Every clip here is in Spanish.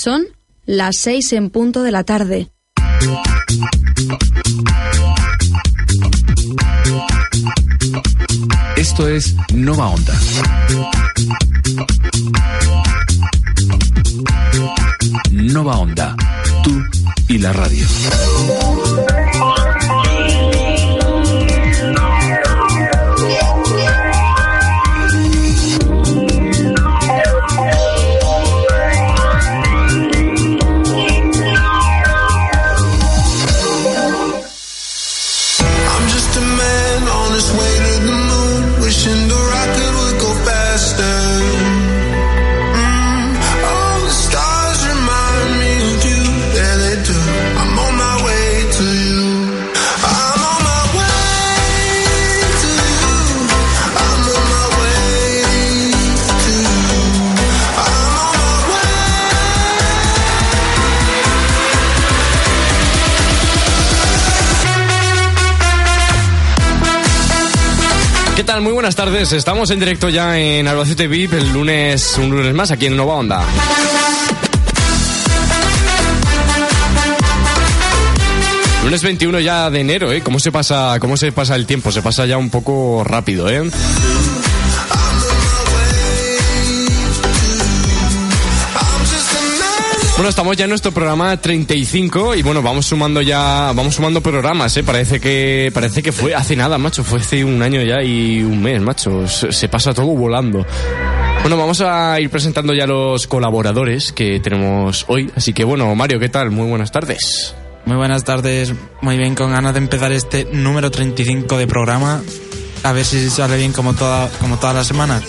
Son las seis en punto de la tarde. Esto es Nova Onda. Nova Onda, tú y la radio. Buenas tardes. Estamos en directo ya en Albacete VIP el lunes, un lunes más aquí en Nova Onda. Lunes 21 ya de enero, ¿eh? ¿Cómo se pasa, cómo se pasa el tiempo? Se pasa ya un poco rápido, ¿eh? Bueno, estamos ya en nuestro programa 35 y bueno, vamos sumando ya, vamos sumando programas, ¿eh? Parece que, parece que fue hace nada, macho, fue hace un año ya y un mes, macho, se, se pasa todo volando. Bueno, vamos a ir presentando ya los colaboradores que tenemos hoy, así que bueno, Mario, ¿qué tal? Muy buenas tardes. Muy buenas tardes, muy bien, con ganas de empezar este número 35 de programa. A ver si sale bien como, toda, como todas las semanas.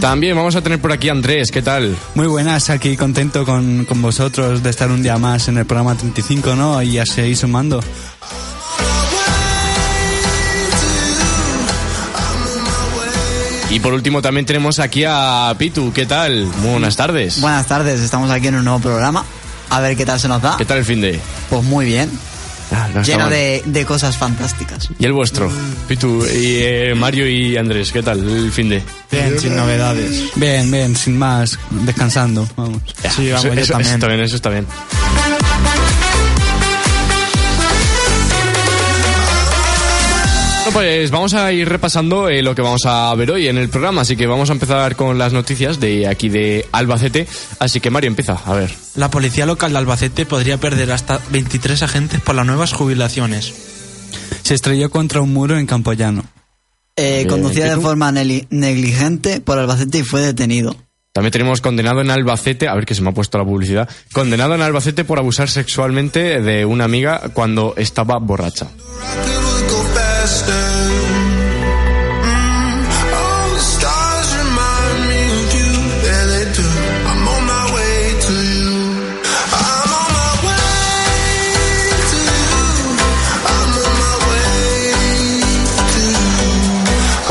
También vamos a tener por aquí a Andrés, ¿qué tal? Muy buenas, aquí contento con, con vosotros de estar un día más en el programa 35, ¿no? Y ya seguís sumando. Y por último también tenemos aquí a Pitu, ¿qué tal? Muy buenas tardes. Buenas tardes, estamos aquí en un nuevo programa. A ver qué tal se nos da. ¿Qué tal el fin de? Pues muy bien, Ah, no lleno de, de cosas fantásticas. ¿Y el vuestro? Pitu, y eh, Mario y Andrés, ¿qué tal el fin de? Bien, sin novedades. Bien, bien, sin más, descansando, vamos. Sí, vamos, eso, yo eso- también. eso está bien, eso está bien. Pues vamos a ir repasando eh, lo que vamos a ver hoy en el programa, así que vamos a empezar con las noticias de aquí de Albacete. Así que Mario, empieza, a ver. La policía local de Albacete podría perder hasta 23 agentes por las nuevas jubilaciones. Se estrelló contra un muro en Campoyano. Eh, conducía ¿qué de forma negligente por Albacete y fue detenido. También tenemos condenado en Albacete, a ver que se me ha puesto la publicidad, condenado en Albacete por abusar sexualmente de una amiga cuando estaba borracha.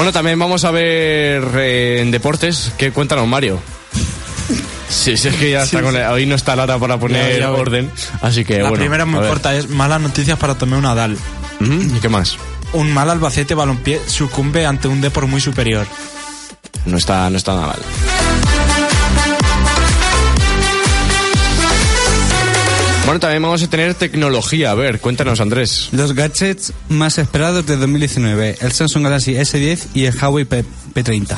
Bueno, también vamos a ver eh, en deportes, ¿qué cuéntanos Mario? Sí, sí, es que ya está con la- hoy no está Lara para poner Ya, ya orden, así que la bueno. primera muy corta es malas noticias para Tomeu Nadal. ¿Y qué más? Un mal Albacete balompié sucumbe ante un Depor muy superior. No está, no está nada Bueno, también vamos a tener tecnología. A ver, cuéntanos, Andrés. Los gadgets más esperados de 2019, el Samsung Galaxy S10 y el Huawei P- P30.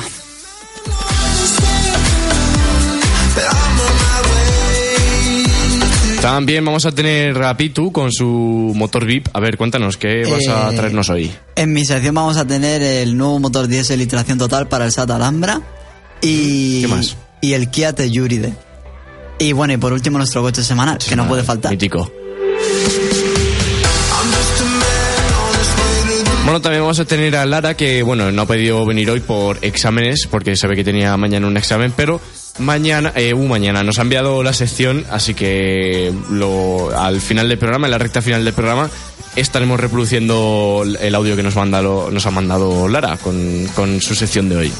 También vamos a tener a Pitu con su motor VIP. A ver, cuéntanos, ¿qué vas a Eh, traernos hoy? En mi sección vamos a tener el nuevo motor diésel y tracción total para el SAT Alhambra y, ¿Qué más? y el Kia Telluride. Y bueno, y por último nuestro coche semanal, que no puede faltar. Mítico. Bueno, también vamos a tener a Lara que, bueno, no ha podido venir hoy por exámenes, porque sabe que tenía mañana un examen, pero mañana, eh, uh, mañana nos ha enviado la sección, así que lo, al final del programa, en la recta final del programa, estaremos reproduciendo el audio que nos, manda lo- nos ha mandado Lara con, con su sección de hoy.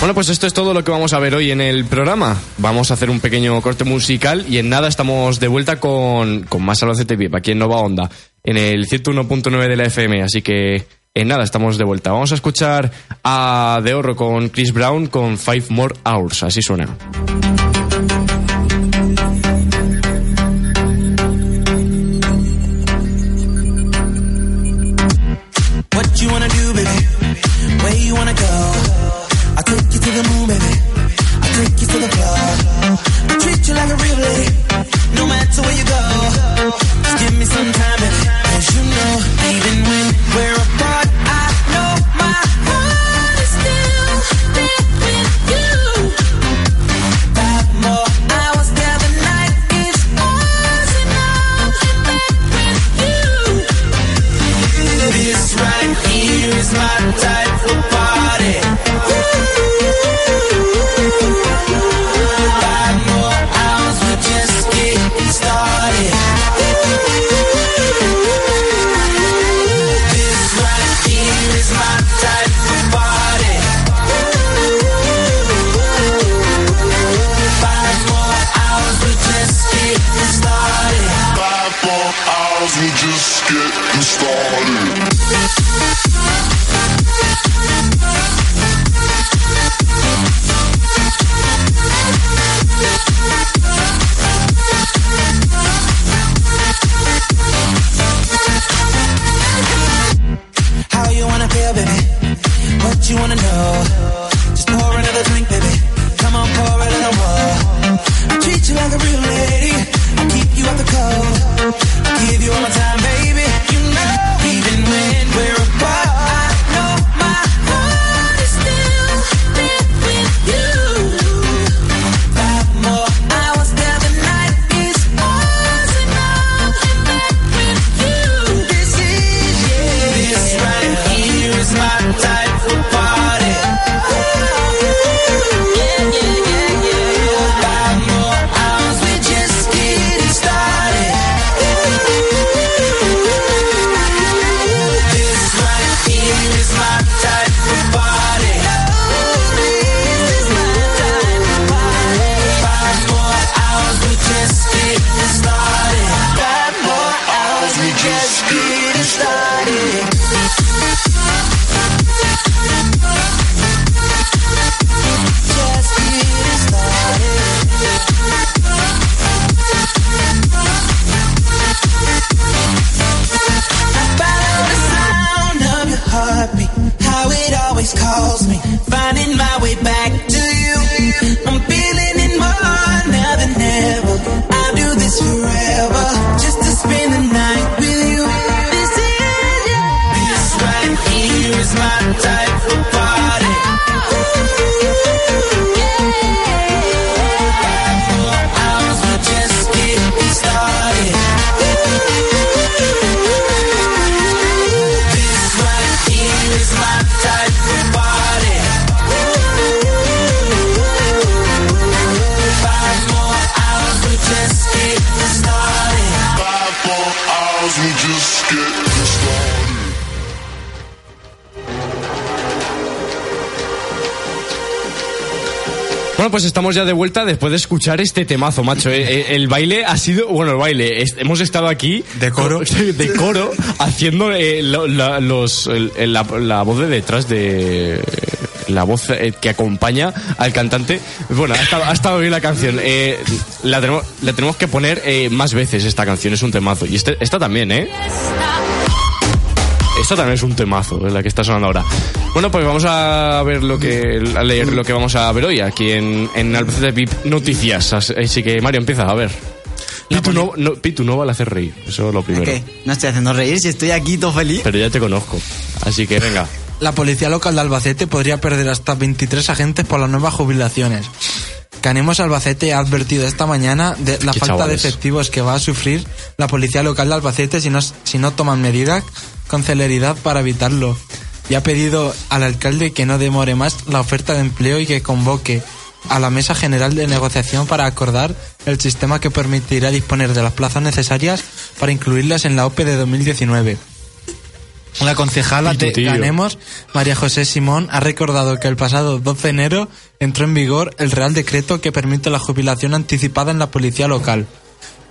Bueno, pues esto es todo lo que vamos a ver hoy en el programa. Vamos a hacer un pequeño corte musical y en nada estamos de vuelta con, con más Albacete VIP aquí en Nova Onda, en el 101.9 de la FM. Así que En nada, estamos de vuelta. Vamos a escuchar a De Horro con Chris Brown con Five More Hours. Así suena. Estamos ya de vuelta después de escuchar este temazo, macho. Eh, eh, El baile ha sido, bueno, el baile, es- hemos estado aquí De coro. de coro haciendo eh, la, los, el- la, la voz de detrás de la voz eh, que acompaña al cantante. Bueno, ha estado, ha estado bien la canción. Eh, la, tenemos, la tenemos que poner eh, más veces esta canción, es un temazo. Y este, esta también, ¿eh? Esta también es un temazo, es la que está sonando ahora. Bueno, pues vamos a ver lo que a leer lo que vamos a ver hoy aquí en, en Albacete VIP Noticias. As- Así que Mario empieza a ver. Pitu no, no, Pitu no vale hacer reír, eso es lo primero. ¿Qué? No estoy haciendo reír si estoy aquí todo feliz. Pero ya te conozco. Así que venga. La policía local de Albacete podría perder hasta 23 agentes por las nuevas jubilaciones. Canemos Albacete ha advertido esta mañana de la falta chavales. de efectivos que va a sufrir la policía local de Albacete si no, si no toman medidas con celeridad para evitarlo. Y ha pedido al alcalde que no demore más la oferta de empleo y que convoque a la Mesa General de Negociación para acordar el sistema que permitirá disponer de las plazas necesarias para incluirlas en la OPE de 2019. La concejala de. Ganemos, María José Simón, ha recordado que el pasado 12 de enero entró en vigor el Real Decreto que permite la jubilación anticipada en la policía local.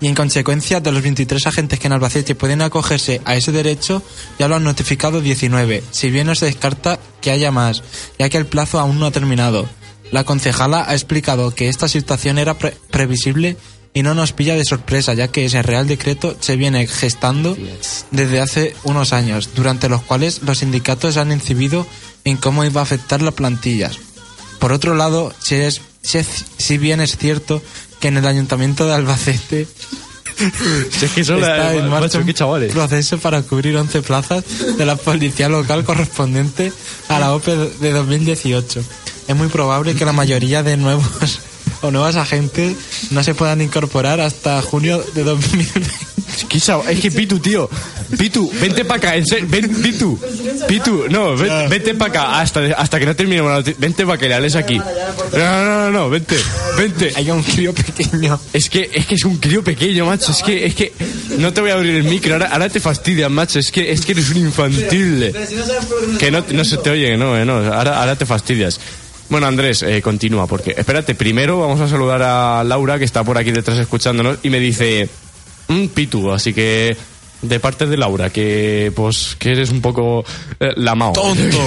y en consecuencia de los 23 agentes que en Albacete pueden acogerse a ese derecho, ya lo han notificado 19, si bien no se descarta que haya más, ya que el plazo aún no ha terminado. La concejala ha explicado que esta situación era pre- previsible y no nos pilla de sorpresa, ya que ese Real Decreto se viene gestando desde hace unos años, durante los cuales los sindicatos han incidido en cómo iba a afectar las plantillas. Por otro lado, si, es, si, es- si bien es cierto que en el Ayuntamiento de Albacete Si es que son está en marcha un proceso para cubrir 11 plazas de la policía local correspondiente a la OPE de 2018. Es muy probable que la mayoría de nuevos o nuevas agentes no se puedan incorporar hasta junio de 2020. Qué chavo- Es que Pitu, tío. Pitu, vente para acá. En serio, ven, Pitu. Pitu, no, ven- vente para acá. Hasta, hasta que no terminemos la noti- Vente para que le hables aquí. No, no, no, no, vente. Vente. Hay un crío pequeño. Es que, es que es un crío pequeño, macho. Es que, es que. No te voy a abrir el micro. Ahora, ahora te fastidias, macho. Es que, es que eres un infantil. Que no, no se te oye, no, eh, no. Ahora, ahora te fastidias. Bueno, Andrés, eh, continúa, porque espérate, primero vamos a saludar a Laura, que está por aquí detrás escuchándonos, y me dice, un pitu, así que de parte de Laura, que pues que eres un poco eh, lamao. Tonto.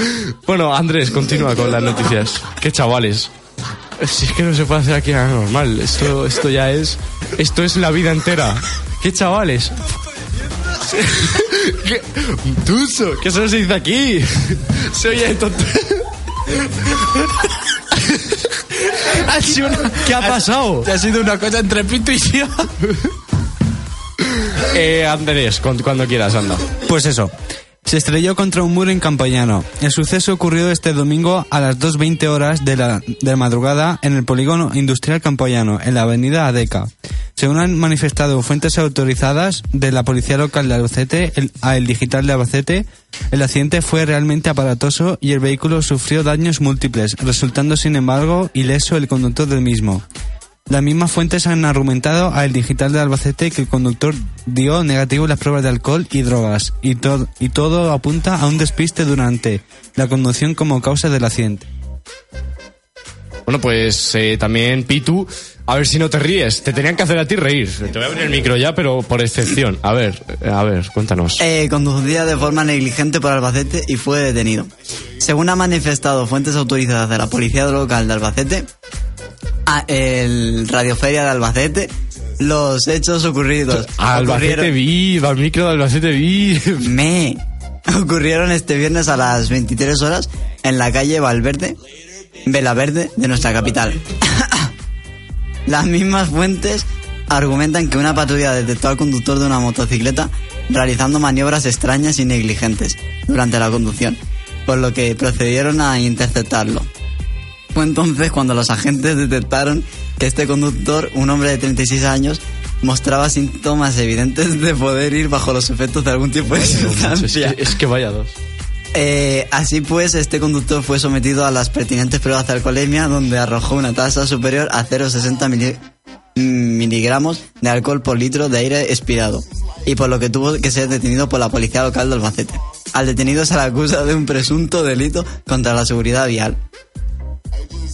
bueno, Andrés, continúa con las noticias. Qué chavales. Si es que no se puede hacer aquí nada normal, esto, esto ya es, esto es la vida entera. Qué chavales. ¿Qué? Tuso, que eso se dice aquí. Se oye tonto. Ha sido una- ¿Qué ha pasado? Ha sido una cosa entre Pito y yo. Eh, Andrés, cu- cuando quieras, anda. Pues eso. Se estrelló contra un muro en Campañano. El suceso ocurrió este domingo a las 2.20 horas de la, de la madrugada en el polígono industrial Campañano, en la avenida Adeca. Según han manifestado fuentes autorizadas de la policía local de Albacete el- a El Digital de Albacete, el accidente fue realmente aparatoso y el vehículo sufrió daños múltiples, resultando sin embargo ileso el conductor del mismo. Las mismas fuentes han argumentado a El Digital de Albacete que el conductor dio negativo las pruebas de alcohol y drogas, y, to- y todo apunta a un despiste durante la conducción como causa del accidente. Bueno, pues eh, también Pitu, a ver si no te ríes. Te tenían que hacer a ti reír. Te voy a abrir el micro ya, pero por excepción. A ver, eh, a ver, cuéntanos. Eh, conducía de forma negligente por Albacete y fue detenido. Según han manifestado fuentes autorizadas de la policía local de Albacete, a el Radioferia de Albacete, los hechos ocurridos. Albacete viva, al micro de Albacete viva. Me ocurrieron este viernes a las 23 horas en la calle Valverde, Velaverde de nuestra capital. Las mismas fuentes argumentan que una patrulla detectó al conductor de una motocicleta realizando maniobras extrañas y negligentes durante la conducción, por lo que procedieron a interceptarlo. Fue entonces cuando los agentes detectaron que este conductor, un hombre de 36 años, mostraba síntomas evidentes de poder ir bajo los efectos de algún tipo de Es sustancia. que, es que vaya dos. Eh, así pues, este conductor fue sometido a las pertinentes pruebas de alcoholemia, donde arrojó una tasa superior a 0,60 mili- miligramos de alcohol por litro de aire expirado, y por lo que tuvo que ser detenido por la policía local de Albacete. Al detenido se le acusa de un presunto delito contra la seguridad vial.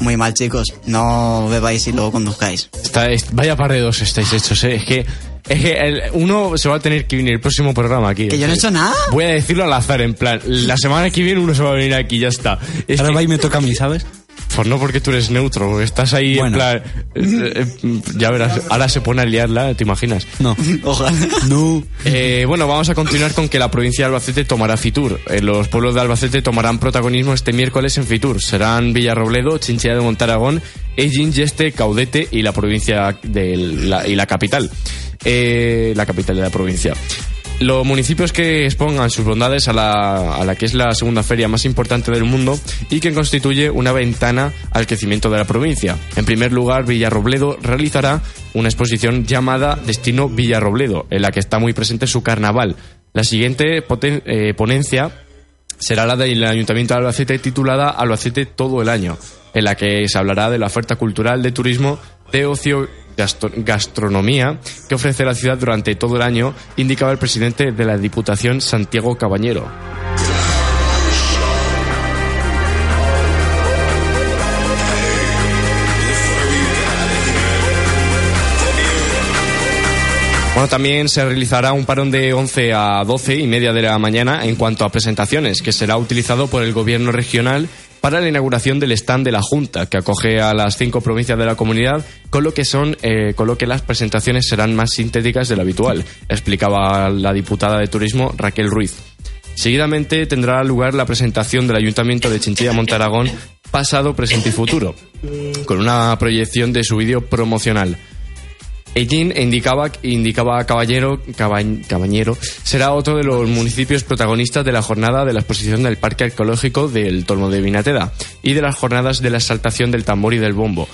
Muy mal, chicos. No bebáis y luego conduzcáis. Está- es- vaya par de dos estáis hechos, eh. Es que, es que el- uno se va a tener que venir el próximo programa aquí. Que yo no he hecho nada. Voy a decirlo al azar, en plan, la semana que viene uno se va a venir aquí, ya está. Es Ahora que- va y me toca a mí, ¿sabes? Pues no porque tú eres neutro, estás ahí en Bueno. plan... eh, eh, ya verás, ahora se pone a liarla, ¿te imaginas? No. Ojalá. No. Eh, bueno, vamos a continuar con que la provincia de Albacete tomará Fitur. Los pueblos de Albacete tomarán protagonismo este miércoles en Fitur. Serán Villarrobledo, Chinchilla de Montaragón, Ellín, Yeste, Caudete y la provincia de la, y la capital. Eh, la capital de la provincia. Los municipios que expongan sus bondades a la, que es la segunda feria más importante del mundo y que constituye una ventana al crecimiento de la provincia. En primer lugar, Villarrobledo realizará una exposición llamada Destino Villarrobledo, en la que está muy presente su carnaval. La siguiente eh, ponencia será la del Ayuntamiento de Albacete titulada Albacete todo el año, en la que se hablará de la oferta cultural, de turismo, de ocio, gastro- gastronomía que ofrece la ciudad durante todo el año, indicaba el presidente de la Diputación, Santiago Cabañero. Bueno, también se realizará un parón de 11 a 12 y media de la mañana en cuanto a presentaciones, que será utilizado por el gobierno regional para la inauguración del stand de la Junta, que acoge a las cinco provincias de la comunidad, con lo que son, eh, con lo que las presentaciones serán más sintéticas de lo habitual, explicaba la diputada de Turismo Raquel Ruiz. Seguidamente tendrá lugar la presentación del Ayuntamiento de Chinchilla Montaragón, pasado, presente y futuro, con una proyección de su vídeo promocional. Ellín indicaba, indicaba Caballero, Caba- Cabañero, será otro de los municipios protagonistas de la jornada de la exposición del Parque Arqueológico del Tolmo de Vinateda y de las jornadas de la exaltación del tambor y del bombo,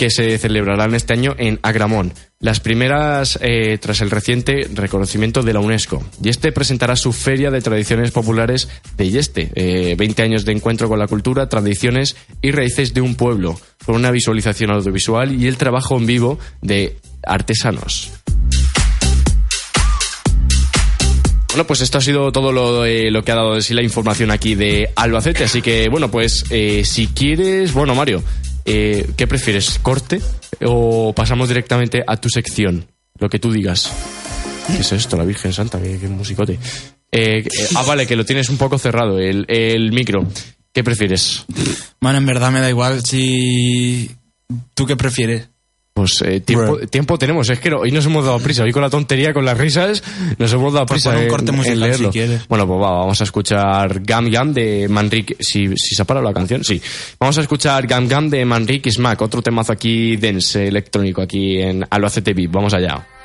que se celebrarán este año en Agramón. Las primeras eh, tras el reciente reconocimiento de la UNESCO. Y este presentará su Feria de Tradiciones Populares de Yeste, eh, 20 años de encuentro con la cultura, tradiciones y raíces de un pueblo, con una visualización audiovisual y el trabajo en vivo de artesanos. Bueno, pues esto ha sido todo lo, eh, lo que ha dado de sí la información aquí de Albacete. Así que, bueno, pues eh, si quieres, bueno, Mario, eh, ¿qué prefieres? ¿Corte o pasamos directamente a tu sección? Lo que tú digas. ¿Qué es esto, la Virgen Santa? ¿Qué, qué musicote? Eh, eh, ah, vale, que lo tienes un poco cerrado, el, el micro. ¿Qué prefieres? Bueno, en verdad me da igual si... ¿Tú qué prefieres? Pues eh, tiempo, tiempo tenemos, es que hoy nos hemos dado prisa, hoy con la tontería, con las risas, nos hemos dado Pues prisa pon un corte en musical, leerlo. si quieres. Bueno, pues va, vamos a escuchar Gam Gam de Manrique, si, si se ha parado la canción, sí. Vamos a escuchar Gam Gam de Manrique Smack, otro temazo aquí dance electrónico aquí en Albacete VIP, vamos allá.「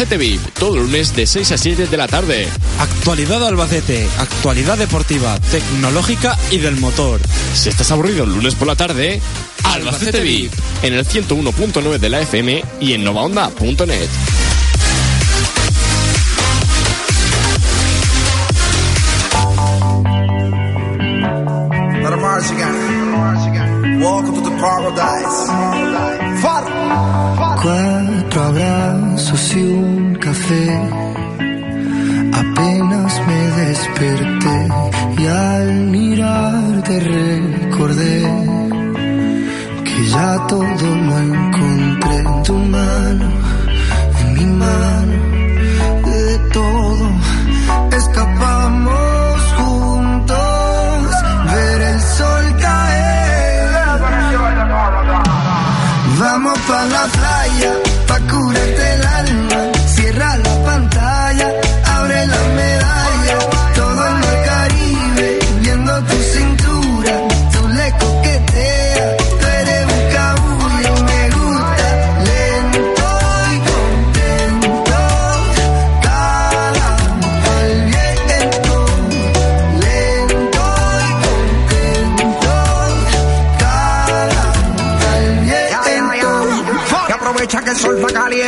Albacete VIP, todo el lunes de 6 a 7 de la tarde. Actualidad Albacete, actualidad deportiva, tecnológica y del motor. Si estás aburrido el lunes por la tarde, Albacete, Albacete VIP, en el 101.9 de la FM y en novaonda.net.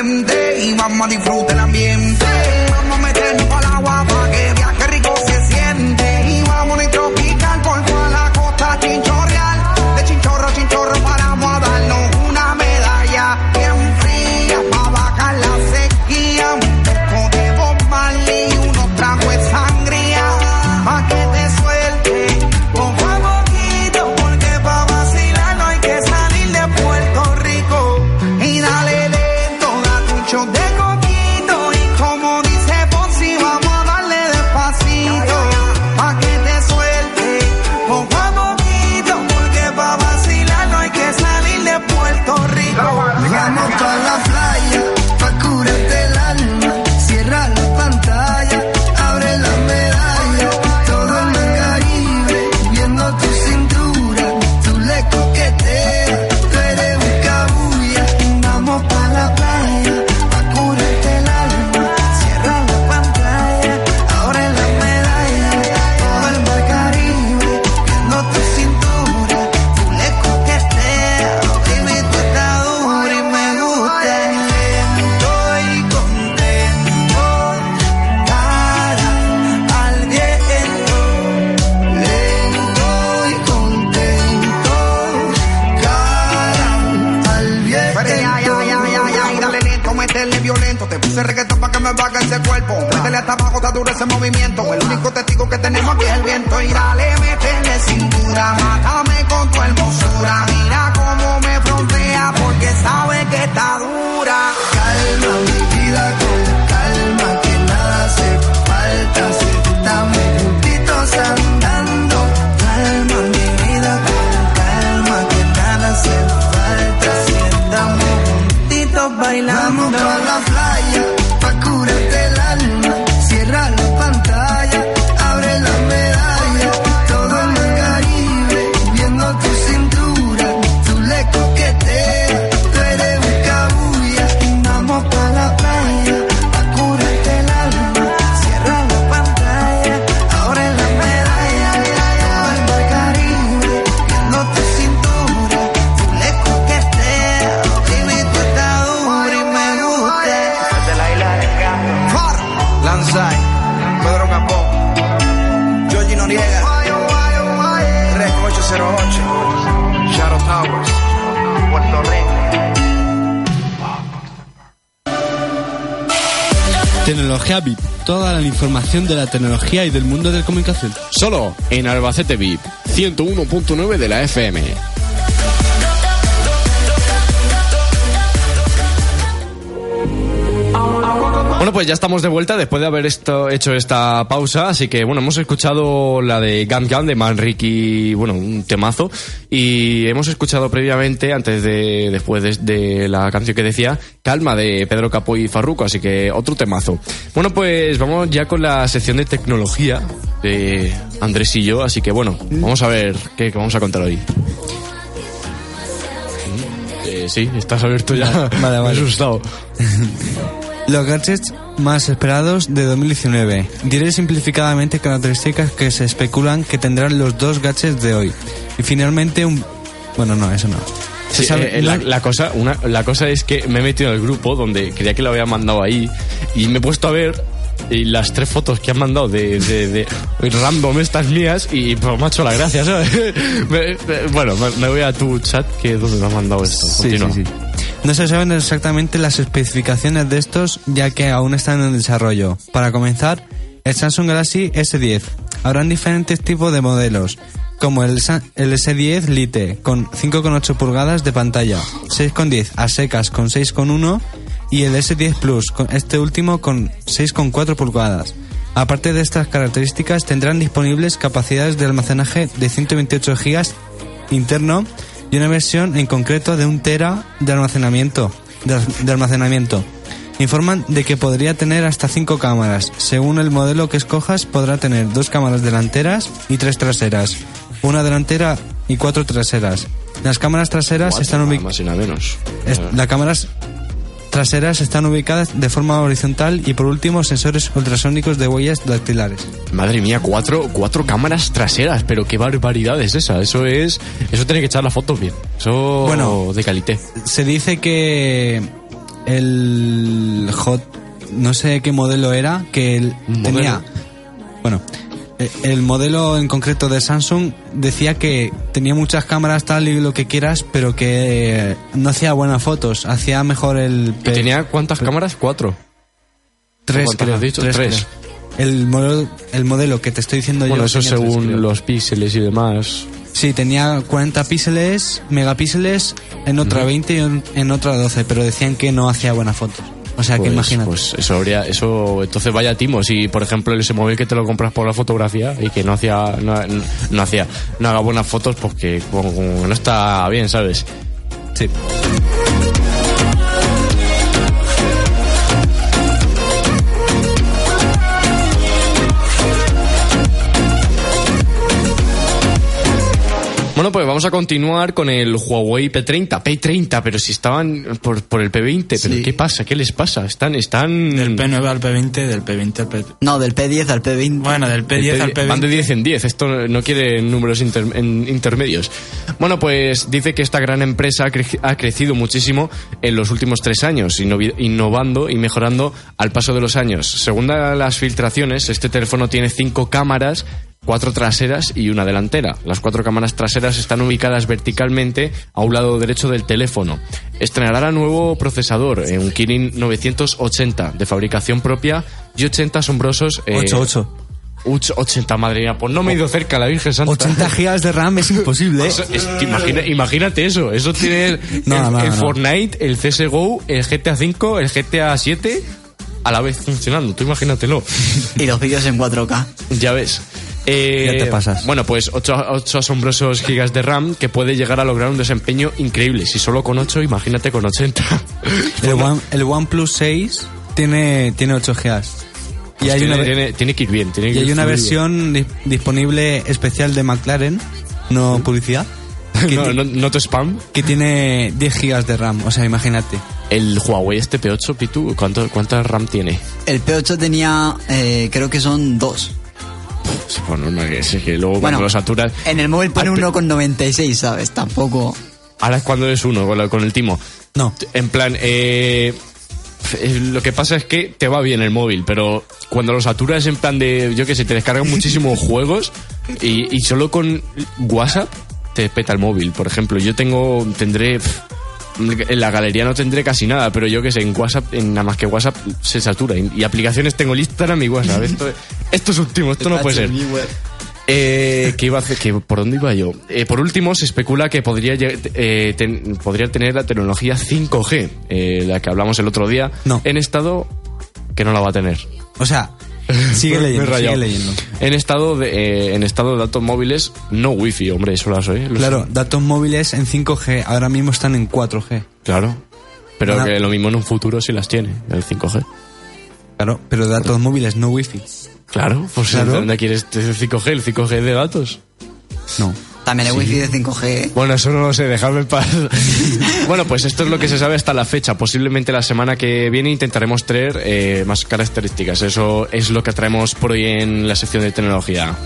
them day. Vamos a disfrutar. de la tecnología y del mundo de la comunicación. Solo en Albacete VIP, 101.9 de la FM. Bueno, pues ya estamos de vuelta después de haber hecho esta pausa. Así que, bueno, hemos escuchado la de Gun Gun de Manrique, bueno, un temazo. Y hemos escuchado previamente, antes de, después de, la canción que decía, Calma de Pedro Capo y Farruco, así que otro temazo. Bueno, pues vamos ya con la sección de tecnología de Andrés y yo, así que bueno, vamos a ver qué, vamos a contar hoy. Mm, eh, sí, estás abierto ya. Vale. Me he asustado. Los gadgets más esperados de 2019. Diré simplificadamente características que se especulan que tendrán los dos gadgets de hoy. Y finalmente un... Bueno, no, eso no. Sí, eh, eh, la, la cosa, una, la cosa es que me he metido en el grupo donde creía que lo había mandado ahí y me he puesto a ver y las tres fotos que han mandado de, de, de random estas mías y pues hecho la gracia, ¿sabes? Bueno, me, voy a tu chat que es donde me has mandado esto. Sí, Continúa. sí, sí. No se saben exactamente las especificaciones de estos, ya que aún están en desarrollo. Para comenzar, el Samsung Galaxy S10. Habrán diferentes tipos de modelos, como el, Sa- el S10 Lite, con 5,8 pulgadas de pantalla, 6,10 a secas con 6,1 y el S10 Plus, este último con 6,4 pulgadas. Aparte de estas características, tendrán disponibles capacidades de almacenaje de 128 GB interno y una versión en concreto de un tera de almacenamiento. De, de almacenamiento. Informan de que podría tener hasta cinco cámaras. Según el modelo que escojas, podrá tener dos cámaras delanteras y tres traseras. Una delantera y cuatro traseras. Las cámaras traseras Cuatro, están ubicadas. más y nada menos. Las cámaras traseras están ubicadas de forma horizontal y por último sensores ultrasónicos de huellas dactilares. Madre mía, cuatro, cuatro cámaras traseras, pero qué barbaridad es esa. Eso es. Eso tiene que echar las fotos bien. Eso Bueno. de calité. Se dice que el Hot, no sé qué modelo era, que el- ¿Un tenía, bueno, el modelo en concreto de Samsung decía que tenía muchas cámaras tal y lo que quieras, pero que eh, no hacía buenas fotos, hacía mejor el ¿Y tenía cuántas cámaras? Cuatro. tres, ¿cuántas creo, has dicho? tres. El modelo, el modelo que te estoy diciendo Bueno, yo. eso tres, según los píxeles y demás. Sí, tenía 40 píxeles, megapíxeles, en otra 20 y en- en otra 12, pero decían que no hacía buenas fotos. O sea, que Pues, imagínate. Pues eso habría, eso, entonces vaya timo. Si por ejemplo ese móvil que te lo compras por la fotografía y que no hacía, no, no hacía, no haga buenas fotos, que como- como no está bien, ¿sabes? Sí. Bueno, pues vamos a continuar con el Huawei P30, P30, pero si estaban por, por el P20, pero Sí. ¿qué pasa? ¿Qué les pasa? Están, están... Del P9 al P20, del P20 al P... No, del P10 al P20. Bueno, del P10 al P20. Van de 10 en 10, esto no quiere números inter- en- intermedios. Bueno, pues dice que esta gran empresa ha, cre- ha crecido muchísimo en los últimos tres años, innovando y mejorando al paso de los años. Según la- las filtraciones, este teléfono tiene cinco cámaras, cuatro traseras y una delantera. Las cuatro cámaras traseras están ubicadas verticalmente a un lado derecho del teléfono. Estrenará nuevo procesador, eh, un Kirin 980 de fabricación propia y 80 asombrosos... eh, 8, 8. Uch, 80, madre mía, pues no me he ido cerca, la Virgen Santa. 80 gigas de RAM es imposible. ¿eh? Eso- es que imagina- imagínate eso, eso tiene el, No, el- no, el no. Fortnite, el CSGO, el GTA 5, el GTA 7 a la vez funcionando, tú imagínatelo. Y los vídeos en 4K. Ya ves. Eh, Ya te pasas. Bueno, pues 8, asombrosos gigas de RAM que puede llegar a lograr un desempeño increíble. Si solo con 8, imagínate con 80. El, One, el OnePlus 6 tiene, tiene 8 gigas. Y Pues hay tiene, una, tiene- tiene que ir bien. Tiene que y hay una versión di- disponible especial de McLaren, no publicidad, que, no, no, no te spam. que tiene 10 gigas de RAM. O sea, imagínate. El Huawei este P8, Pitu, ¿cuánto, ¿cuánta RAM tiene? El P8 tenía, eh, creo que son dos. Pues normal que es que luego Bueno, cuando lo saturas. En el móvil pone Al pri- 1,96, ¿sabes? Tampoco. Ahora es cuando eres uno con, la- con el timo. No. En plan, eh, eh, lo que pasa es que te va bien el móvil, pero cuando lo saturas en plan de, yo que sé, te descargan muchísimos juegos y, y solo con WhatsApp te peta el móvil. Por ejemplo, yo tengo, tendré, en la galería no tendré casi nada, pero yo que sé, en WhatsApp, en nada más que WhatsApp se satura. Y, y aplicaciones tengo Instagram y WhatsApp. Esto, esto es un timo, esto no puede ser. Eh, ¿qué iba a hacer? ¿Qué- ¿Por dónde iba yo? Eh, por último, se especula que podría, eh, ten- podría tener la tecnología 5G, eh, la que hablamos el otro día, No. en estado que no la va a tener. O sea, sigue leyendo, sigue leyendo. En estado de, eh, en estado de datos móviles, no wifi, hombre, eso lo sé. lo Claro, sé. datos móviles en 5G, ahora mismo están en 4G. Claro. Pero que lo mismo en un futuro si las tiene, el 5G. Claro, pero datos móviles, no wifi. Claro, pues Claro. ¿dónde quieres el 5G? ¿El 5G de datos? No. También hay wifi de 5G. Bueno, eso no lo sé, dejadme en paz. bueno, pues esto es lo que se sabe hasta la fecha. Posiblemente la semana que viene intentaremos traer eh, más características. Eso es lo que traemos por hoy en la sección de tecnología.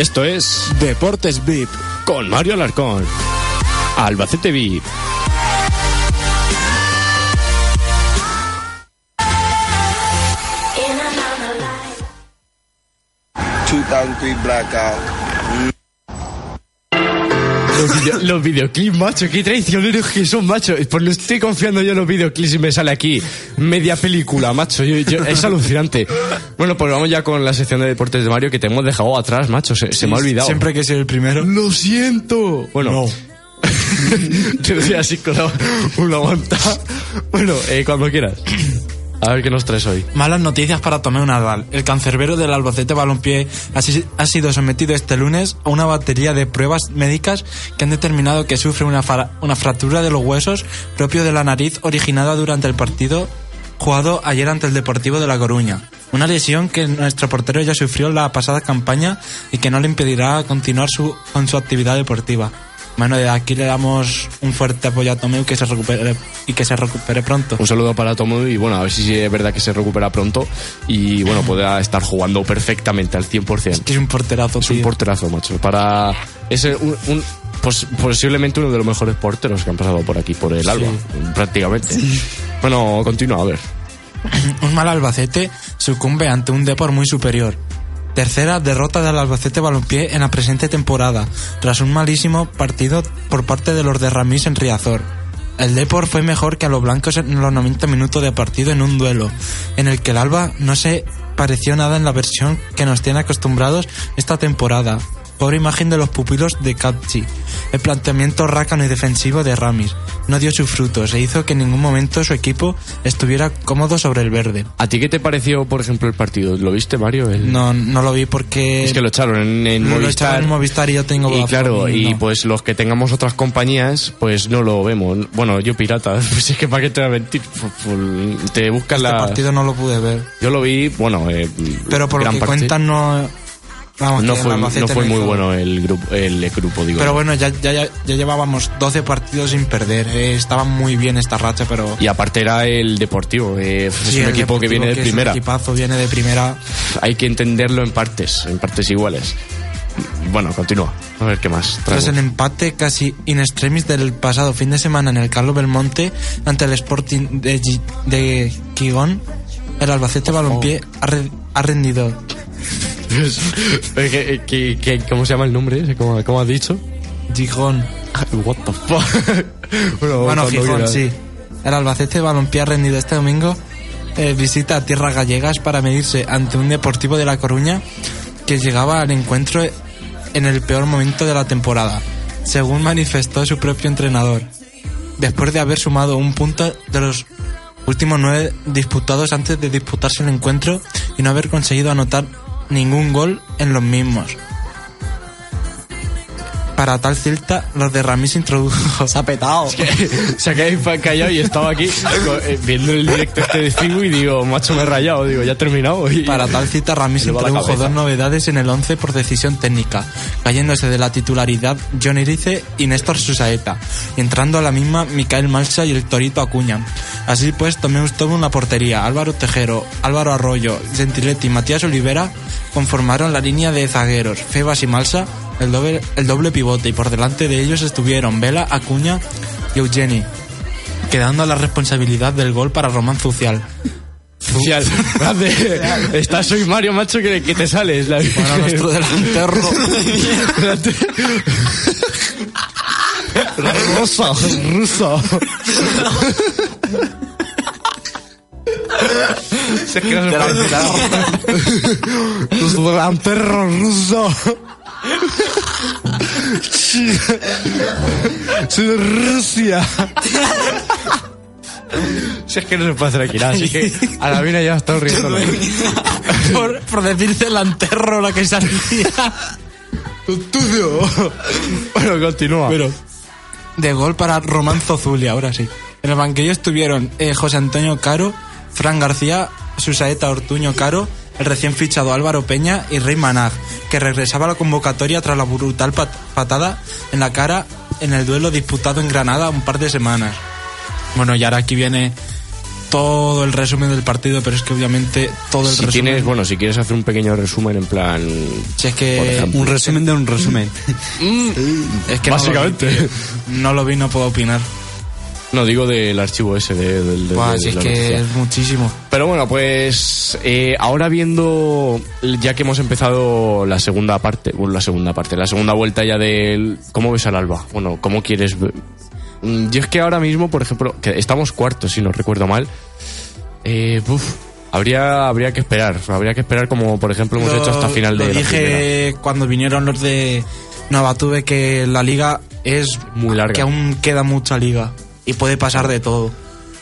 Esto es Deportes VIP. con Mario Alarcón. Albacete VIP. blackout. Los, video- los videoclips, macho, qué traicioneros que son, macho. Pues no estoy confiando yo en los videoclips y me sale aquí media película, macho. Yo- yo- es alucinante. Bueno, pues vamos ya con la sección de deportes de Mario que te hemos dejado atrás, macho. Se, se me ha olvidado. Siempre que soy el primero. Lo siento. Bueno. Te lo doy así con la- una monta. Bueno, eh, cuando quieras. A ver qué nos traes hoy. Malas noticias para Tomeu Nadal. El cancerbero del Albacete Balompié ha, si- ha sido sometido este lunes a una batería de pruebas médicas que han determinado que sufre una, fra- una fractura de los huesos propio de la nariz originada durante el partido jugado ayer ante el Deportivo de La Coruña. Una lesión que nuestro portero ya sufrió la pasada campaña y que no le impedirá continuar con su actividad deportiva. Bueno, de aquí le damos un fuerte apoyo a Tomeu que se recupere y que se recupere pronto. Un saludo para Tomo y bueno, a ver si es verdad que se recupera pronto y bueno, podrá estar jugando perfectamente al 100%. Que es un porterazo, Es un porterazo, macho. Para. Es un. un- pos- posiblemente uno de los mejores porteros que han pasado por aquí, por el Alba, prácticamente. Bueno, continúa, a ver. Un mal Albacete sucumbe ante un Depor muy superior. Tercera derrota del Albacete Balompié en la presente temporada, tras un malísimo partido por parte de los de Ramis en Riazor. El Depor fue mejor que a los blancos en los 90 minutos de partido en un duelo, en el que el Alba no se pareció nada en la versión que nos tiene acostumbrados esta temporada. Pobre imagen de los pupilos de Capchi. El planteamiento rácano y defensivo de Ramis no dio sus frutos e hizo que en ningún momento su equipo estuviera cómodo sobre el verde. ¿A ti qué te pareció, por ejemplo, el partido? ¿Lo viste, Mario? El- No, no lo vi porque Es que lo echaron en, en lo Movistar. echaron en Movistar y yo tengo Y claro, y pues los que tengamos otras compañías, pues no lo vemos. Bueno, yo pirata, pues es que para qué te voy a mentir. Te buscas este la... partido no lo pude ver. Yo lo vi, bueno, eh, Pero por lo que parte. cuentan no... Vamos, no que fue, no fue muy bueno el grupo, el grupo digo. Pero bueno, ya, ya, ya, llevábamos 12 partidos sin perder. eh, estaba muy bien esta racha, pero... Y aparte era el Deportivo, eh, es Sí, un el equipo que viene de es un primera. equipazo, viene de primera. Hay que entenderlo en partes, en partes iguales. Bueno, continúa. A ver qué más. Tras traigo. el empate casi in extremis del pasado fin de semana en el Carlos Belmonte ante el Sporting de, Gi- de Gijón, el Albacete Balompié ha, re- ha rendido ¿qué- qué- qué- cómo se llama el nombre? ese? ¿Cómo, cómo has dicho? Gijón. What the fuck. bueno, Gijón, sí. El Albacete Balompié rendido este domingo eh, visita a tierras gallegas para medirse ante un Deportivo de La Coruña que llegaba al encuentro en el peor momento de la temporada, según manifestó su propio entrenador. Después de haber sumado un punto de los últimos nueve disputados antes de disputarse el encuentro y no haber conseguido anotar ningún gol en los mismos. Para tal Celta, los de Ramis introdujo... Se ha petado. Se ha quedado callado y estaba aquí eh, viendo el directo este de Figu y digo, macho, me he rayado. Digo, ya he terminado. Y... Para tal cita, va la introdujo dos novedades en el 11 por decisión técnica, cayéndose de la titularidad John Irice y Néstor Susaeta, y entrando a la misma Micael Malsa y el Torito Acuña. Así pues, Tomeus tuvo una portería. Álvaro Tejero, Álvaro Arroyo, Gentiletti y Matías Olivera conformaron la línea de zagueros, Febas y Malsa, el doble, el doble pivote, y por delante de ellos estuvieron Vela, Acuña y Eugeni, quedando la responsabilidad del gol para Román Zucial. Grande. Estás soy Mario, macho, que, que te sales. La... Bueno, nuestro delantero Rosa, que no se puede Los delanteros rusos. Soy de Rusia. Si es que no se puede hacer aquí nada, así que a la mina ya está riendo. por, por decir delanterro la que salía. Bueno, continúa. Pero de gol para Román Zulia, ahora sí. En el banquillo estuvieron eh, José Antonio Caro, Fran García, Susaeta Ortuño Caro, el recién fichado Álvaro Peña y Rey Manag, que regresaba a la convocatoria tras la brutal pat- patada en la cara en el duelo disputado en Granada un par de semanas. Bueno, y ahora aquí viene todo el resumen del partido, pero es que obviamente todo el si resumen... tienes, bueno, si quieres hacer un pequeño resumen en plan... Si es que... ejemplo. Un resumen de un resumen. Es que no lo vi, Básicamente. No lo vi, no puedo opinar. No, digo del archivo ese, de, del- de- de es la que es muchísimo. Pero bueno, pues eh, ahora viendo, ya que hemos empezado la segunda parte, bueno, la segunda parte, la segunda vuelta ya del... ¿Cómo ves al Alba? Bueno, ¿cómo quieres...? ver? Mm, Yo es que ahora mismo, por ejemplo, que estamos cuartos, si no recuerdo mal, eh, uf, habría, habría que esperar, habría que esperar como, por ejemplo, hemos Lo- hecho hasta final de lo la primera. dije cuando vinieron los de Novatube que la liga es Muy larga. que aún queda mucha liga y puede pasar de todo.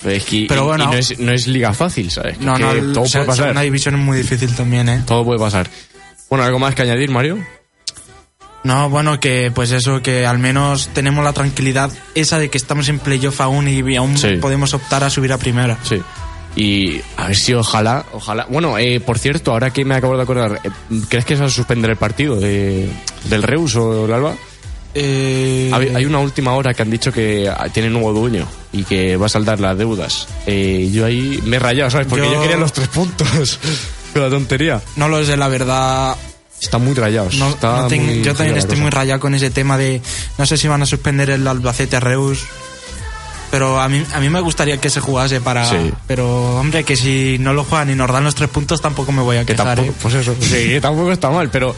Es que- Pero y- bueno. y no, es, no es liga fácil, ¿sabes? No, Que no, todo puede pasar. segunda división es muy difícil también, ¿eh? Todo puede pasar. Bueno, ¿algo más que añadir, Mario? No, bueno, que pues eso, que al menos tenemos la tranquilidad esa de que estamos en playoff aún y aún Sí. podemos optar a subir a primera. Sí. Y a ver si ojalá, ojalá. Bueno, eh, por cierto, ahora que me acabo de acordar, eh, ¿crees que se va a suspender el partido de, del Reus o el Alba? Eh, Hay, hay una última hora que han dicho que ah, tiene nuevo dueño y que va a saldar las deudas. Eh, yo ahí me he rayado, ¿sabes? Porque yo, Yo- quería los tres puntos. Con la tontería. No lo sé, la verdad. Están muy rayados. No, Está no muy yo también estoy muy rayado con ese tema de. No sé si van a suspender el Albacete Reus. Pero a mí, a mí me gustaría que se jugase para. Sí. Pero, hombre, que si no lo juegan y nos dan los tres puntos, tampoco me voy a Que quejar. tampoco, ¿eh? pues eso, sí, tampoco está mal, pero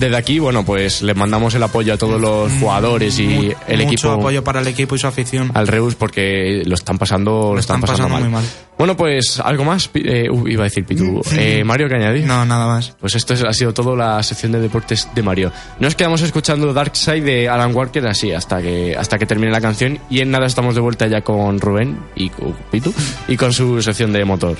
desde aquí, bueno, pues les mandamos el apoyo a todos los jugadores y el mucho equipo apoyo para el equipo y su afición. al Reus porque lo están pasando, lo, están, están pasando, pasando mal. muy mal. Bueno, pues algo más, eh, uh, iba a decir Pitu. Eh, Mario, ¿qué añadir? No, nada más. Pues esto es- ha sido todo la sección de deportes de Mario. Nos quedamos escuchando Dark Side de Alan Walker así hasta que hasta que termine la canción y en nada estamos de vuelta ya con Rubén y con Pitu y con su sección de motor.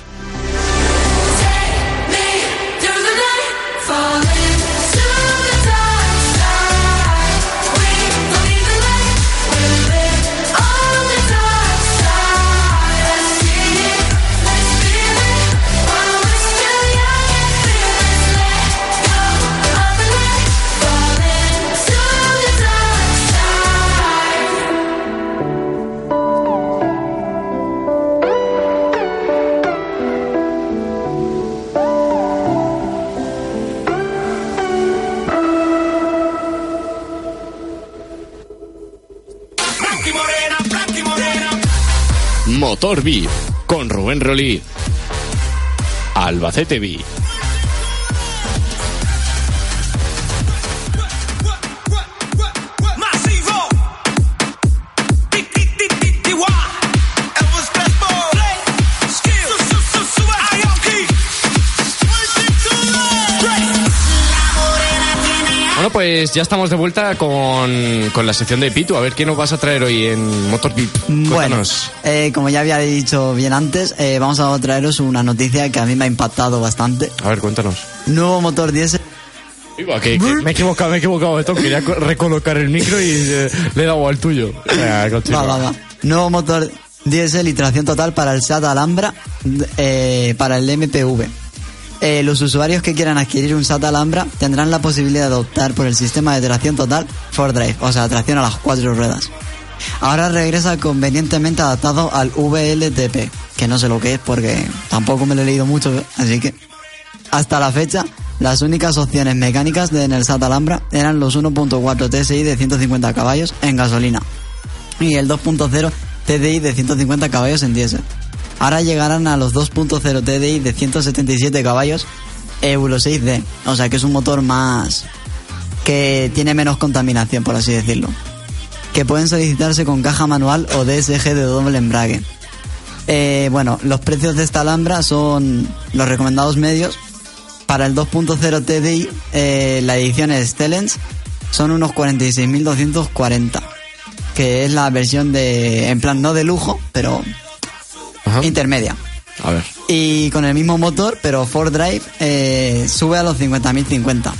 Motor con Rubén Rolí. Albacete B. Bueno, pues ya estamos de vuelta con, con la sección de Pitu. A ver qué nos vas a traer hoy en Motor B. Bueno, eh, como ya había dicho bien antes, eh, vamos a traeros una noticia que a mí me ha impactado bastante. A ver, cuéntanos. Nuevo motor diésel. Iba, que, que me he equivocado, me he equivocado de. Quería co- recolocar el micro y eh, le he dado al tuyo. Va, va, va. Nuevo motor diésel y tracción total para el SEAT Alhambra, eh, para el MPV. Eh, los usuarios que quieran adquirir un SAT Alhambra tendrán la posibilidad de optar por el sistema de tracción total 4Drive, o sea, tracción a las cuatro ruedas. Ahora regresa convenientemente adaptado al VLTP, que no sé lo que es porque tampoco me lo he leído mucho, así que... Hasta la fecha, las únicas opciones mecánicas de en el SAT Alhambra eran los 1.4 TSI de 150 caballos en gasolina y el 2.0 TDI de 150 caballos en diésel. Ahora llegarán a los 2.0 TDI de 177 caballos Euro 6D, o sea que es un motor más que tiene menos contaminación, por así decirlo. Que pueden solicitarse con caja manual o DSG de doble embrague. Eh, bueno, los precios de esta Alhambra son los recomendados medios. Para el 2.0 TDI, eh, la edición Excellence son unos 46.240. Que es la versión de, en plan, no de lujo, pero Ajá. intermedia. A ver. Y con el mismo motor, pero Ford Drive eh, sube a los 50.050.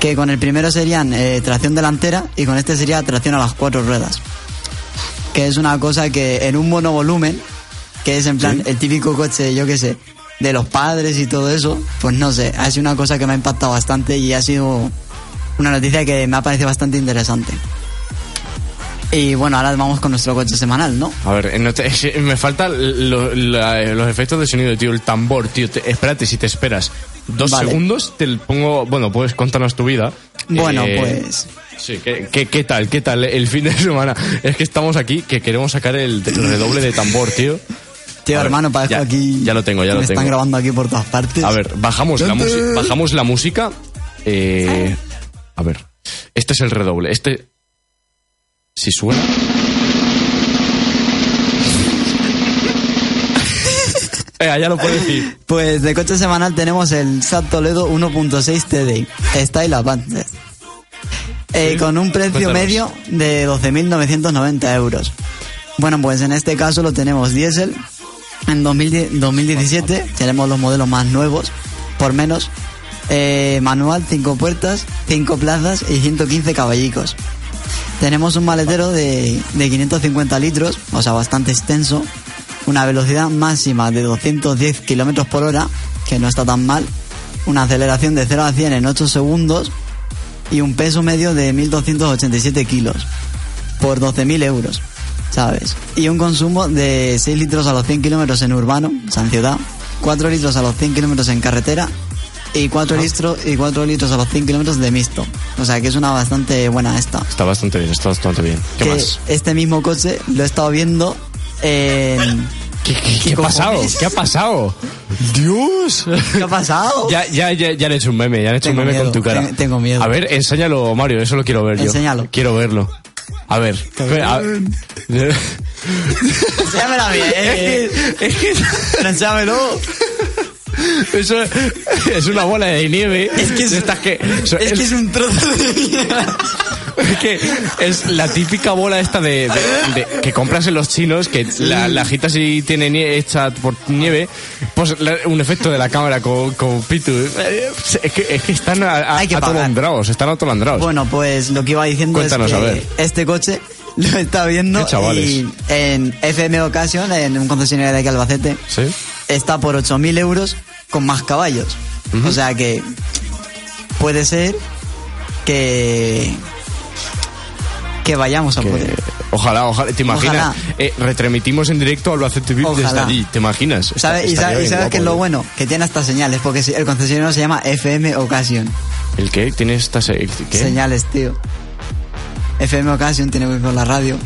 Que con el primero serían eh, tracción delantera y con este sería tracción a las cuatro ruedas. Que es una cosa que en un monovolumen, que es en plan el típico coche, yo qué sé, de los padres y todo eso, pues no sé, ha sido una cosa que me ha impactado bastante y ha sido una noticia que me ha parecido bastante interesante. Y bueno, ahora vamos con nuestro coche semanal, ¿no? A ver, no te- es- me faltan lo- los efectos de sonido, tío. El tambor, tío. te- espérate, si te esperas dos Vale. segundos, te pongo. Bueno, puedes contarnos tu vida. Bueno, Eh, pues Sí, ¿qué, qué, qué tal? ¿Qué tal el fin de semana? Es que estamos aquí, que queremos sacar el, el redoble de tambor, tío. Tío, ver, hermano, parezco ya- aquí. ya lo tengo, ya lo me tengo. están grabando aquí por todas partes. A ver, bajamos la, bajamos la música. Eh, a ver, este es el redoble. Este. Si suena. Venga, ya lo puedo decir. Pues de coche semanal tenemos el SAT Toledo 1.6 TDI, Style Advanced. Eh, con un precio Cuéntanos. medio de 12.990 euros. Bueno, pues en este caso lo tenemos diésel. En 2010 2017 tenemos los modelos más nuevos, por menos. Eh, manual, 5 puertas, 5 plazas y 115 caballicos. Tenemos un maletero de, de 550 litros, o sea, bastante extenso. Una velocidad máxima de 210 kilómetros por hora, que no está tan mal. Una aceleración de 0 a 100 en 8 segundos. Y un peso medio de 1.287 kilos. Por 12.000 euros, ¿sabes? Y un consumo de 6 litros a los 100 kilómetros en urbano, o sea, en ciudad. 4 litros a los 100 kilómetros en carretera. Y 4, litros, y 4 litros a los 100 kilómetros de mixto. O sea, que es una bastante buena esta Está bastante bien, está bastante bien. ¿Qué que más? este mismo coche lo he estado viendo en... ¿Qué, qué- qué ha cojones? pasado? ¿Qué ha pasado? ¡Dios! ¿Qué ha pasado? Ya, ya, ya, ya han hecho un meme, ya han hecho Tengo un meme con miedo, tu cara. ten- tengo miedo. A ver, enséñalo, Mario, eso lo quiero ver yo. Enséñalo. Quiero verlo. A ver. a- Enséñamelo mí, eh. Es que, Pero enséñamelo. Eso es una bola de nieve. Es que es, estas que, es que es un trozo de mierda. Es que es la típica bola esta de, de- de- que compras en los chinos, que la, la agitas y tiene nie- hecha por nieve, pues la- un efecto de la cámara con, con Pitu. Eh, Es que, es que están a- a- Hay que atolandrados, están atolandrados. Bueno, pues lo que iba diciendo Cuéntanos, es a que ver. este coche lo estado viendo y en FM Occasion, en un concesionario de aquí Albacete, ¿Sí? está por 8.000 euros con más caballos. O sea que puede ser que que vayamos a Que- poder. ojalá, ojalá, ¿te imaginas? Ojalá. Eh, retransmitimos en directo al Albacete VIP desde allí, ¿te imaginas? ¿Sabe- y sabe- sabes qué es lo ¿eh? bueno? Que tiene estas señales, porque el concesionario se llama FM Occasion. ¿El qué? ¿Tiene esta se- qué? Señales, tío. FM Occasion tiene que ver con la radio.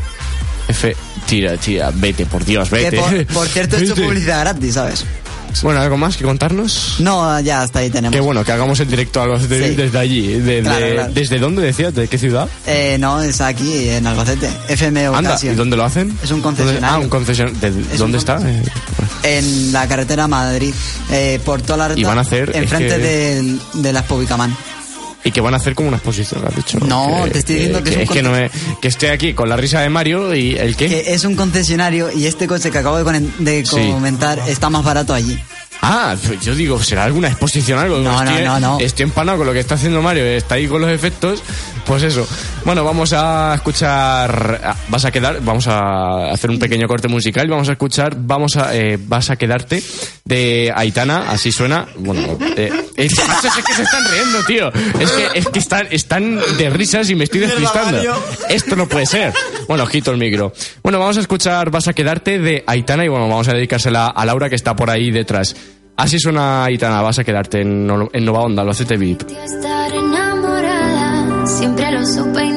F, tira, tira, vete, por Dios, vete. por, por cierto, he hecho publicidad gratis, ¿sabes? Bueno, ¿algo más que contarnos? No, ya hasta ahí tenemos. Qué bueno, que hagamos el directo al Albacete Sí. Desde allí. Desde, Claro, claro. ¿Desde dónde decías? ¿De qué ciudad? Eh, no, es aquí, en Albacete. FM Anda, Occasion. ¿y dónde lo hacen? Es un ¿Dónde- concesionario. Ah, un concesionario. ¿De- Es ¿Dónde un está? Eh, En la carretera Madrid. Eh, por toda la ruta. Y van a hacer, es Enfrente que- del- de la Expobicamán. Y que van a hacer como una exposición, has dicho. No, te estoy diciendo que es un es que, no me, que estoy aquí con la risa de Mario y el qué. Que es un concesionario y este coche que acabo de, Sí. comentar está más barato allí. Ah, pues yo digo, ¿será alguna exposición algo? No, no, no, no. Estoy empanado con lo que está haciendo Mario, está ahí con los efectos. Pues eso. Bueno, vamos a escuchar. Vas a quedar, vamos a hacer un pequeño corte musical. Vamos a escuchar, vamos a, eh, vas a quedarte de Aitana, así suena. Bueno, eh, es, que se están riendo, tío. Es que, es que están, están de risas y me estoy despistando. Esto no puede ser. Bueno, quito el micro. Bueno, vamos a escuchar Vas a quedarte de Aitana y bueno, vamos a dedicársela a Laura que está por ahí detrás. Así suena Aitana, vas a quedarte en, en Nova Onda, lo hace VIP. estar enamorada. Siempre lo supe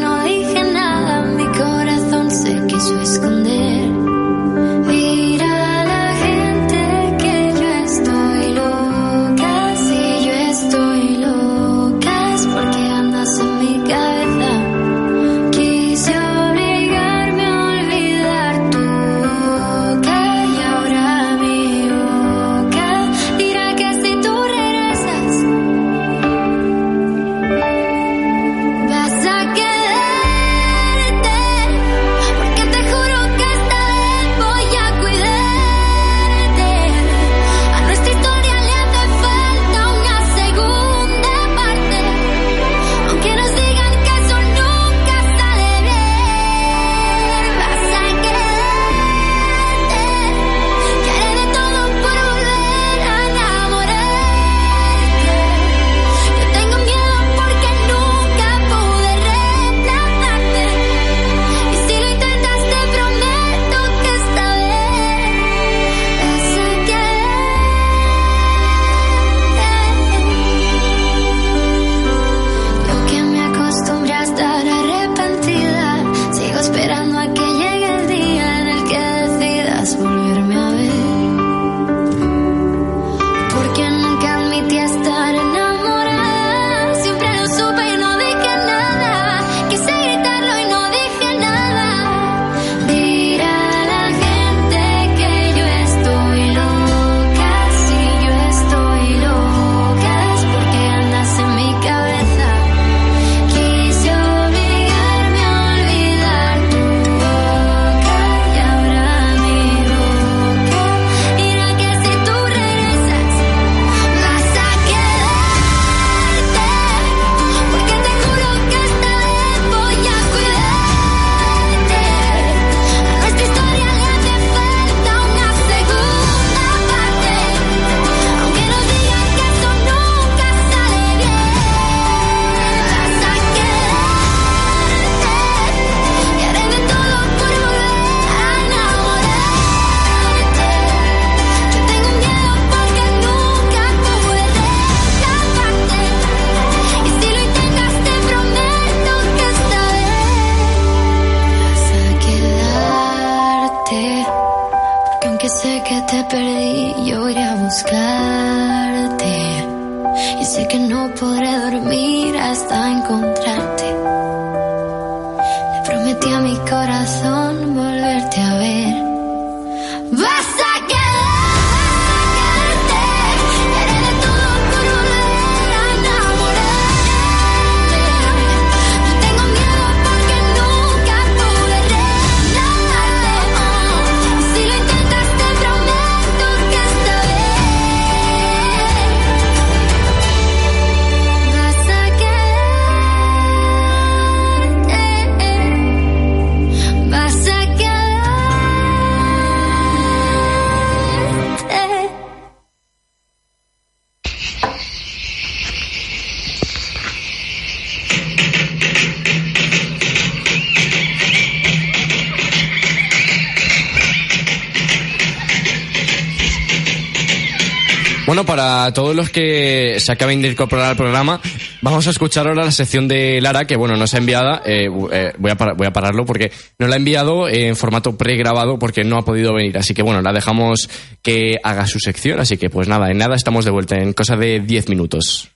Para todos los que se acaben de incorporar al programa, vamos a escuchar ahora la sección de Lara, que bueno, nos ha enviada, eh, eh, voy, a voy a pararlo porque nos la ha enviado en formato pregrabado porque no ha podido venir, así que bueno, la dejamos que haga su sección, así que pues nada, en nada estamos de vuelta, en cosa de 10 minutos.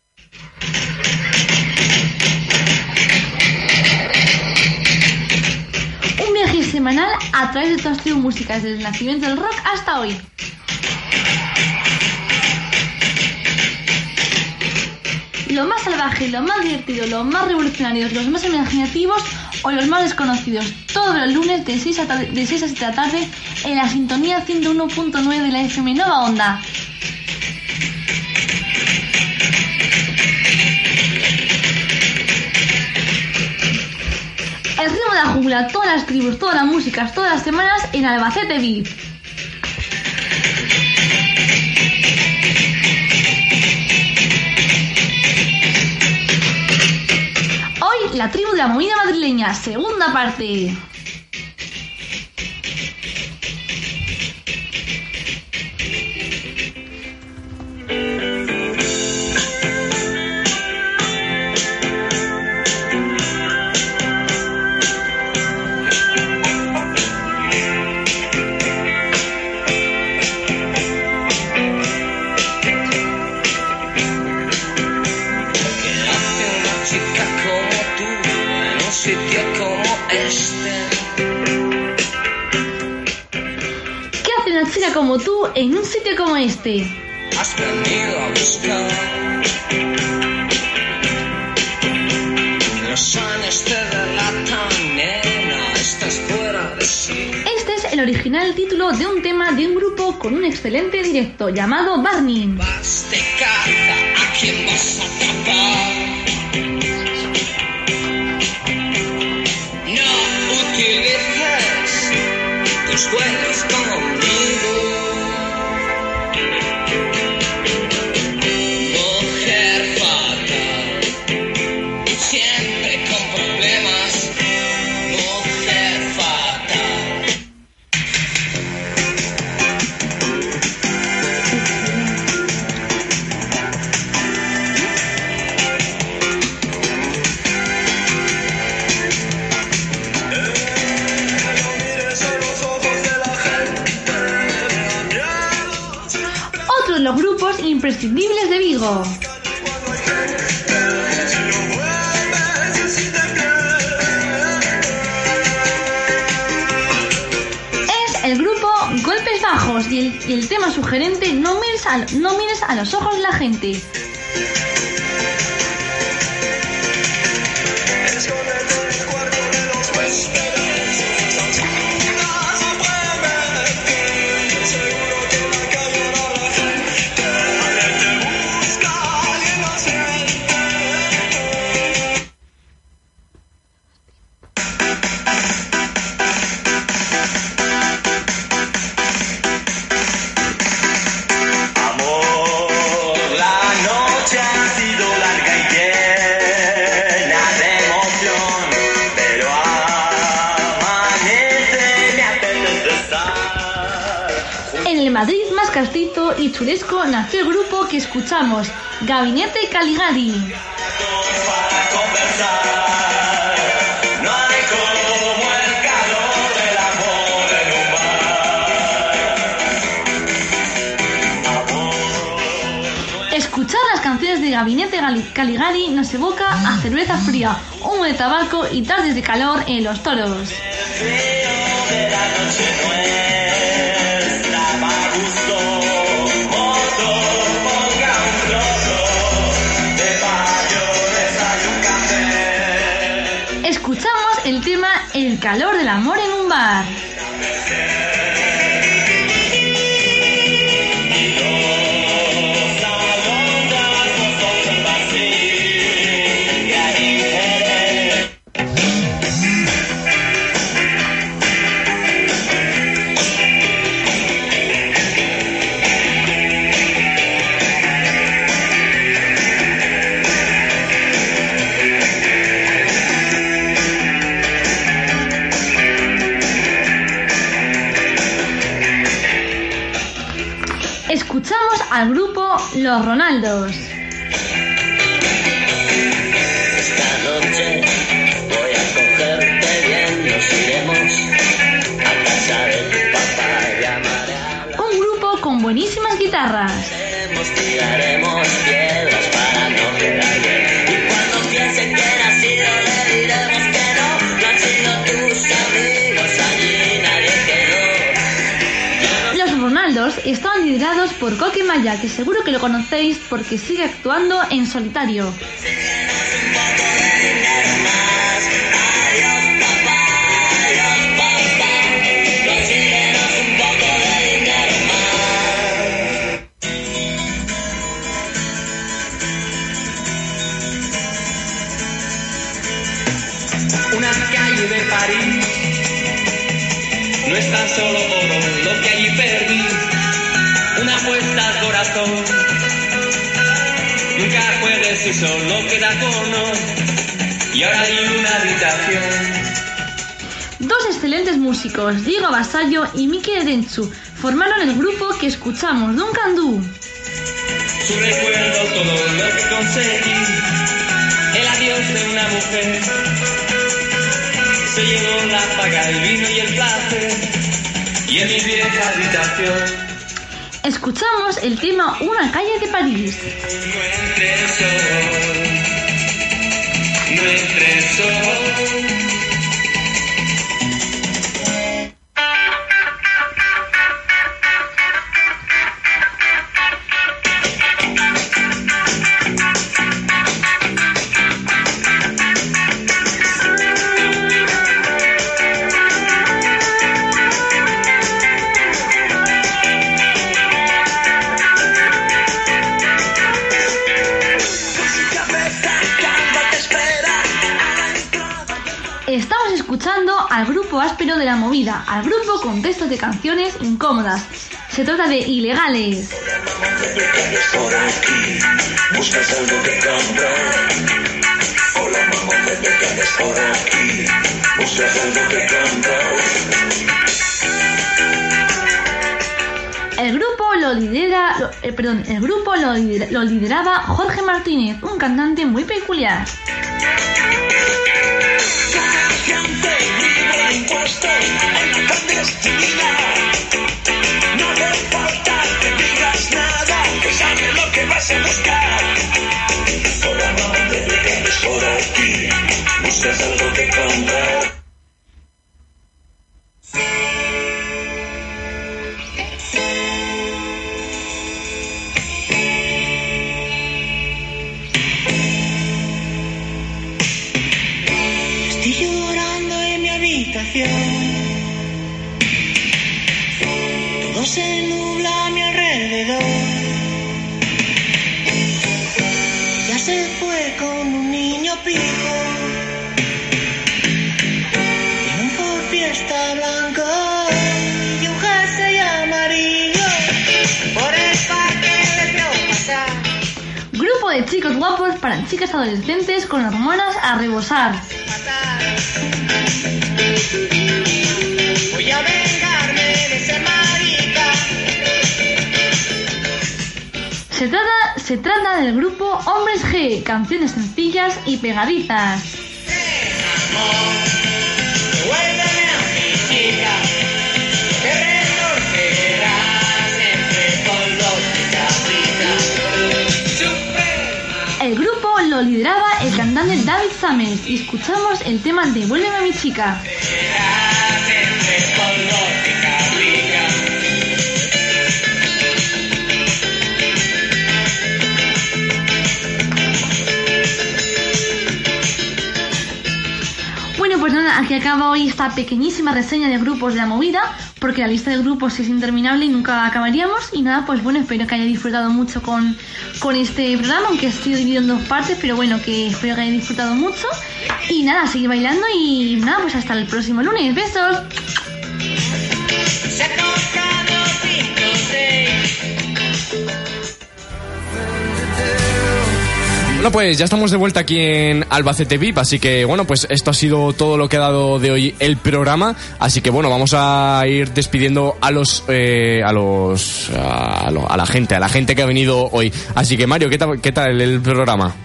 Un viaje semanal a través de todas las musicales desde el nacimiento del rock hasta hoy. Lo más salvaje, lo más divertido, los más revolucionarios, los más imaginativos o los más desconocidos. Todos los lunes de 6 a, de 6 a 7 de la tarde en la sintonía 101.9 de la FM Nova Onda. El ritmo de la jungla, todas las tribus, todas las músicas, todas las semanas en Albacete Beat. La tribu de la movida madrileña, segunda parte. Este? Has venido a buscar los años te delatan, nena, estás fuera de sí. Este es el original título de un tema de un grupo con un excelente directo llamado Barney. Vas de caza, ¿a quién vas a atrapar? Es el grupo Golpes Bajos y el, tema sugerente no mires, a, no mires a los ojos la gente. Caligari nos evoca a cerveza fría, humo de tabaco y tardes de calor en los toros. Escuchamos el tema El calor del amor en un bar. Los Ronaldos. Esta noche voy a cogerte bien, nos iremos a casa de tu papá, llamaré a Un grupo con buenísimas guitarras. Nos tiraremos piedras Estaban liderados por Coque Maya, que seguro que lo conocéis porque sigue actuando en solitario. Solo queda cono y ahora hay una habitación. Dos excelentes músicos, Diego Basallo y Miki Erenchu, formaron el grupo que escuchamos, Duncan Du. Su recuerdo todo lo que conseguí, el adiós de una mujer. Se llevó la paga, el vino y el placer, y en mi vieja habitación Escuchamos el tema Una calle de París. Escuchando al grupo áspero de la movida, al grupo con textos de canciones incómodas. Se trata de ilegales. El grupo lo lidera, eh, perdón, el grupo lo lideraba Jorge Martínez, un cantante muy peculiar. De impuestos en la. No hace falta que digas nada, que sabes lo que vas a buscar. Mamá, te quedes por aquí, buscas algo que comprar. Para chicas adolescentes con hormonas a rebosar. Voy a vengarme de ese marica. Se trata, se trata del grupo Hombres G, canciones sencillas y pegadizas. Lideraba el cantante David Summers y escuchamos el tema Devuélveme a mi chica. Bueno, pues nada, aquí acaba hoy esta pequeñísima reseña de grupos de la movida, porque la lista de grupos es interminable y nunca acabaríamos. Y nada, pues bueno, espero que haya disfrutado mucho con, con este programa, aunque sido dividido en dos partes, pero bueno, que espero que haya disfrutado mucho. Y nada, seguir bailando y nada, pues hasta el próximo lunes. Besos. Bueno, pues ya estamos de vuelta aquí en Albacete VIP, así que bueno, pues esto ha sido todo lo que ha dado de hoy el programa, así que bueno, vamos a ir despidiendo a los eh, a los a, lo- a la gente, a la gente que ha venido hoy. Así que Mario, ¿qué tal, qué tal el programa?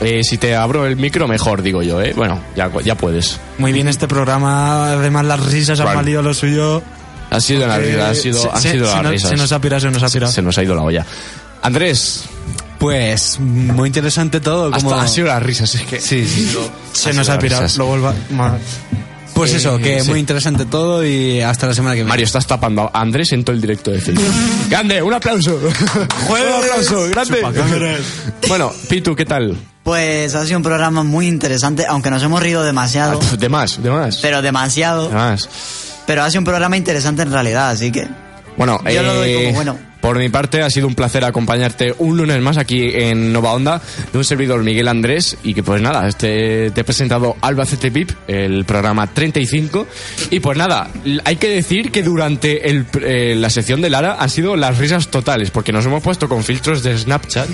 Eh, si te abro el micro mejor, digo yo, ¿eh? Bueno, ya, ya puedes. Muy bien este programa, además las risas han valido lo suyo. Ha sido la Porque risa, ha sido, se- ha se- sido se las nos- risas. se nos ha pirado, se nos ha pirado. Se nos ha ido la olla. Andrés. Pues muy interesante todo. Como... Hasta ha sido las risas, es que. Sí, sí. Se nos ha pirado, lo vuelva. Pues Eh, eso, que sí. muy interesante todo y hasta la semana que viene. Mario, estás tapando a Andrés en todo el directo de Facebook. ¡Grande! ¡Un aplauso! ¡Un aplauso! ¡Grande! Bueno, Pitu, ¿qué tal? Pues ha sido un programa muy interesante, aunque nos hemos reído demasiado. De más, de más. Pero demasiado. De más. Pero ha sido un programa interesante en realidad, así que. Bueno, Yo lo doy eh, como bueno. por mi parte ha sido un placer acompañarte un lunes más aquí en Nova Onda de un servidor Miguel Andrés y que pues nada, este, te he presentado Albacete VIP, el programa 35 y pues nada, hay que decir que durante el, eh, la sección de Lara han sido las risas totales porque nos hemos puesto con filtros de Snapchat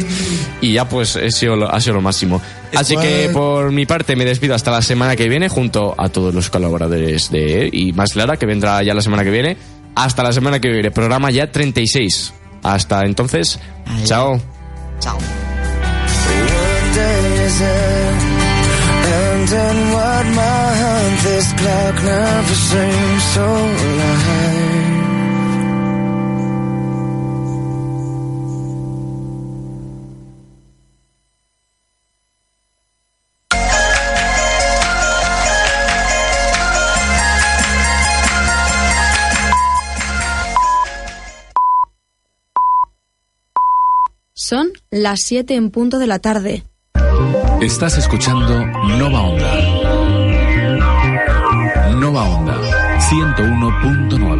y ya pues ha sido lo, ha sido lo máximo. Así que por mi parte me despido hasta la semana que viene junto a todos los colaboradores de y más Lara que vendrá ya la semana que viene. Hasta la semana que viene, programa ya 36. Hasta entonces, chao. Chao. What day is it? And in what month? This clock never seems so alive. Las 7 en punto de la tarde. Estás escuchando Nova Onda. Nova Onda 101.9.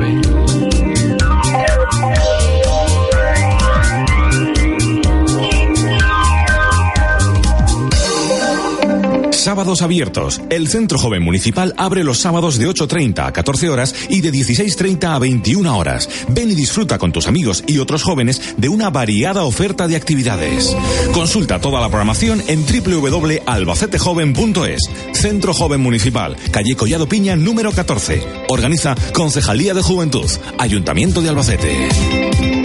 Sábados abiertos. El Centro Joven Municipal abre los sábados de 8.30 a 14 horas y de 16.30 a 21 horas. Ven y disfruta con tus amigos y otros jóvenes de una variada oferta de actividades. Consulta toda la programación en www.albacetejoven.es. Centro Joven Municipal, calle Collado Piña, número 14. Organiza Concejalía de Juventud, Ayuntamiento de Albacete.